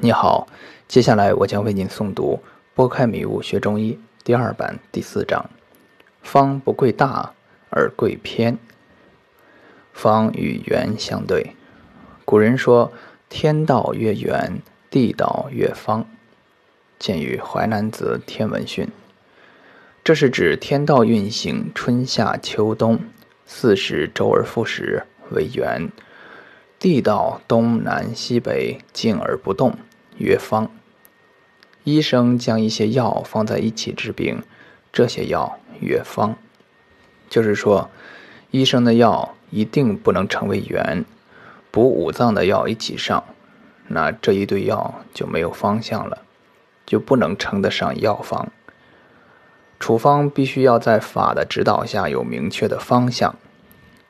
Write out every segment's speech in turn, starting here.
你好，接下来我将为您诵读《拨开迷雾学中医》第二版第四章：方不贵大而贵偏。方与圆相对，古人说：“天道曰圆，地道曰方。”见于《淮南子·天文训》。这是指天道运行，春夏秋冬四时周而复始为圆，地道东南西北静而不动。曰方。医生将一些药放在一起治病，这些药曰方。就是说，医生的药一定不能成为圆，补五脏的药一起上，那这一堆药就没有方向了，就不能称得上药方。处方必须要在法的指导下有明确的方向，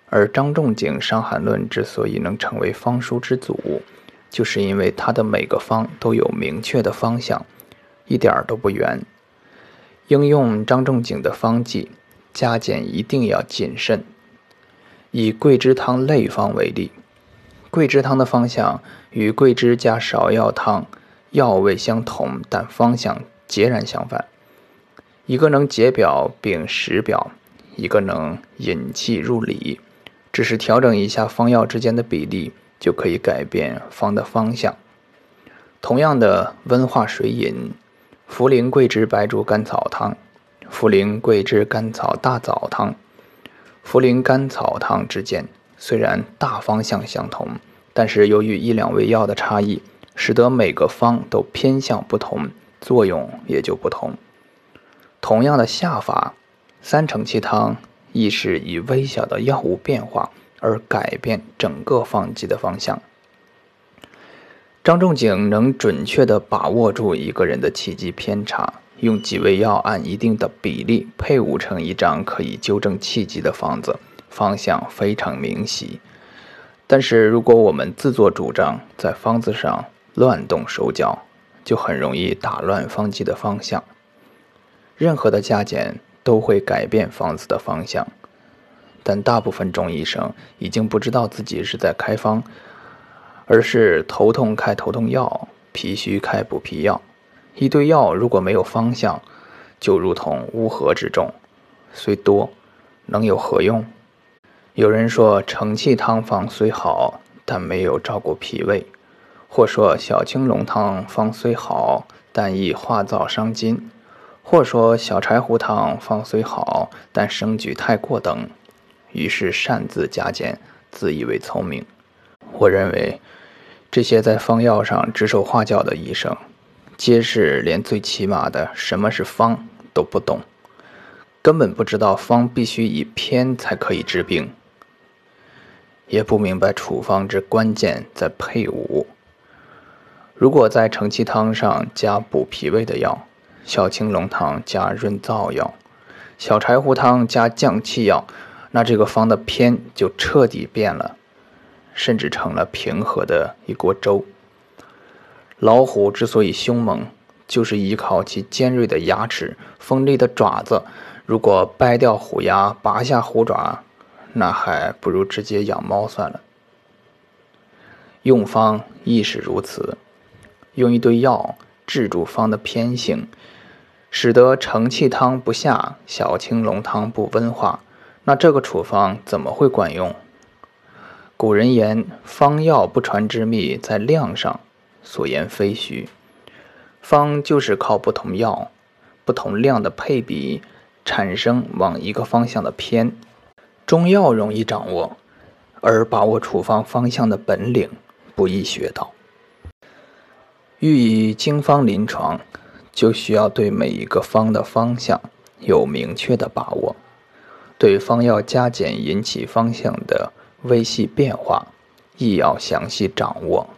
而张仲景《伤寒论》之所以能成为方书之祖。就是因为它的每个方都有明确的方向，一点儿都不圆。应用张仲景的方剂，加减一定要谨慎。以桂枝汤类方为例，桂枝汤的方向与桂枝加芍药汤药味相同，但方向截然相反。一个能解表并实表，一个能引气入里，只是调整一下方药之间的比例。就可以改变方的方向。同样的温化水饮，茯苓桂枝白术甘草汤、茯苓桂枝甘草大枣汤、茯苓甘草汤之间，虽然大方向相同，但是由于一两味药的差异，使得每个方都偏向不同，作用也就不同。同样的下法，三承气汤亦是以微小的药物变化。而改变整个方剂的方向。张仲景能准确地把握住一个人的气机偏差，用几味药按一定的比例配伍成一张可以纠正气机的方子，方向非常明晰。但是，如果我们自作主张在方子上乱动手脚，就很容易打乱方剂的方向。任何的加减都会改变方子的方向。但大部分中医生已经不知道自己是在开方，而是头痛开头痛药，脾虚开补脾药。一堆药如果没有方向，就如同乌合之众，虽多，能有何用？有人说承气汤方虽好，但没有照顾脾胃；或说小青龙汤方虽好，但易化燥伤津；或说小柴胡汤方虽好，但生举太过等。于是擅自加减，自以为聪明。我认为，这些在方药上指手画脚的医生，皆是连最起码的什么是方都不懂，根本不知道方必须以偏才可以治病，也不明白处方之关键在配伍。如果在承气汤上加补脾胃的药，小青龙汤加润燥药，小柴胡汤加降气药。那这个方的偏就彻底变了，甚至成了平和的一锅粥。老虎之所以凶猛，就是依靠其尖锐的牙齿、锋利的爪子。如果掰掉虎牙、拔下虎爪，那还不如直接养猫算了。用方亦是如此，用一堆药治住方的偏性，使得承气汤不下，小青龙汤不温化。那这个处方怎么会管用？古人言：“方药不传之秘在量上”，所言非虚。方就是靠不同药、不同量的配比，产生往一个方向的偏。中药容易掌握，而把握处方方向的本领不易学到。欲以经方临床，就需要对每一个方的方向有明确的把握。对方药加减引起方向的微细变化，亦要详细掌握，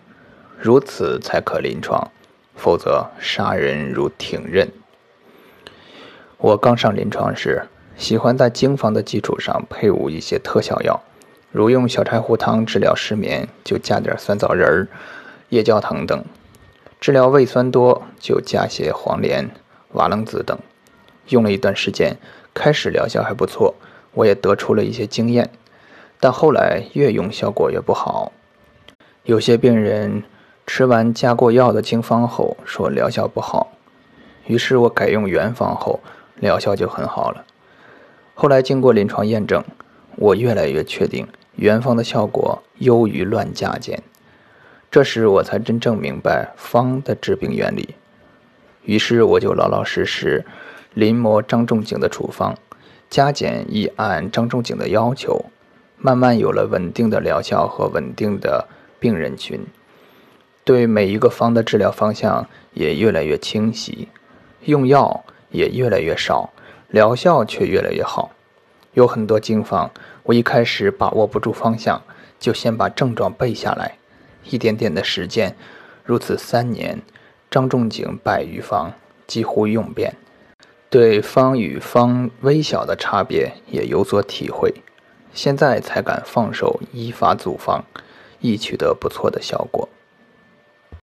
如此才可临床，否则杀人如挺刃。我刚上临床时，喜欢在经方的基础上配伍一些特效药，如用小柴胡汤治疗失眠，就加点酸枣仁、夜交藤等；治疗胃酸多，就加些黄连、瓦楞子等。用了一段时间，开始疗效还不错。我也得出了一些经验，但后来越用效果越不好。有些病人吃完加过药的经方后，说疗效不好，于是我改用原方后，疗效就很好了。后来经过临床验证，我越来越确定原方的效果优于乱加减。这时我才真正明白方的治病原理，于是我就老老实实临摹张仲景的处方，加减亦按张仲景的要求，慢慢有了稳定的疗效和稳定的病人群。对每一个方的治疗方向也越来越清晰，用药也越来越少，疗效却越来越好。有很多经方，我一开始把握不住方向，就先把症状背下来，一点点的实践，如此三年，张仲景百余方几乎用遍，对方与方微小的差别也有所体会，现在才敢放手依法组方，亦取得不错的效果。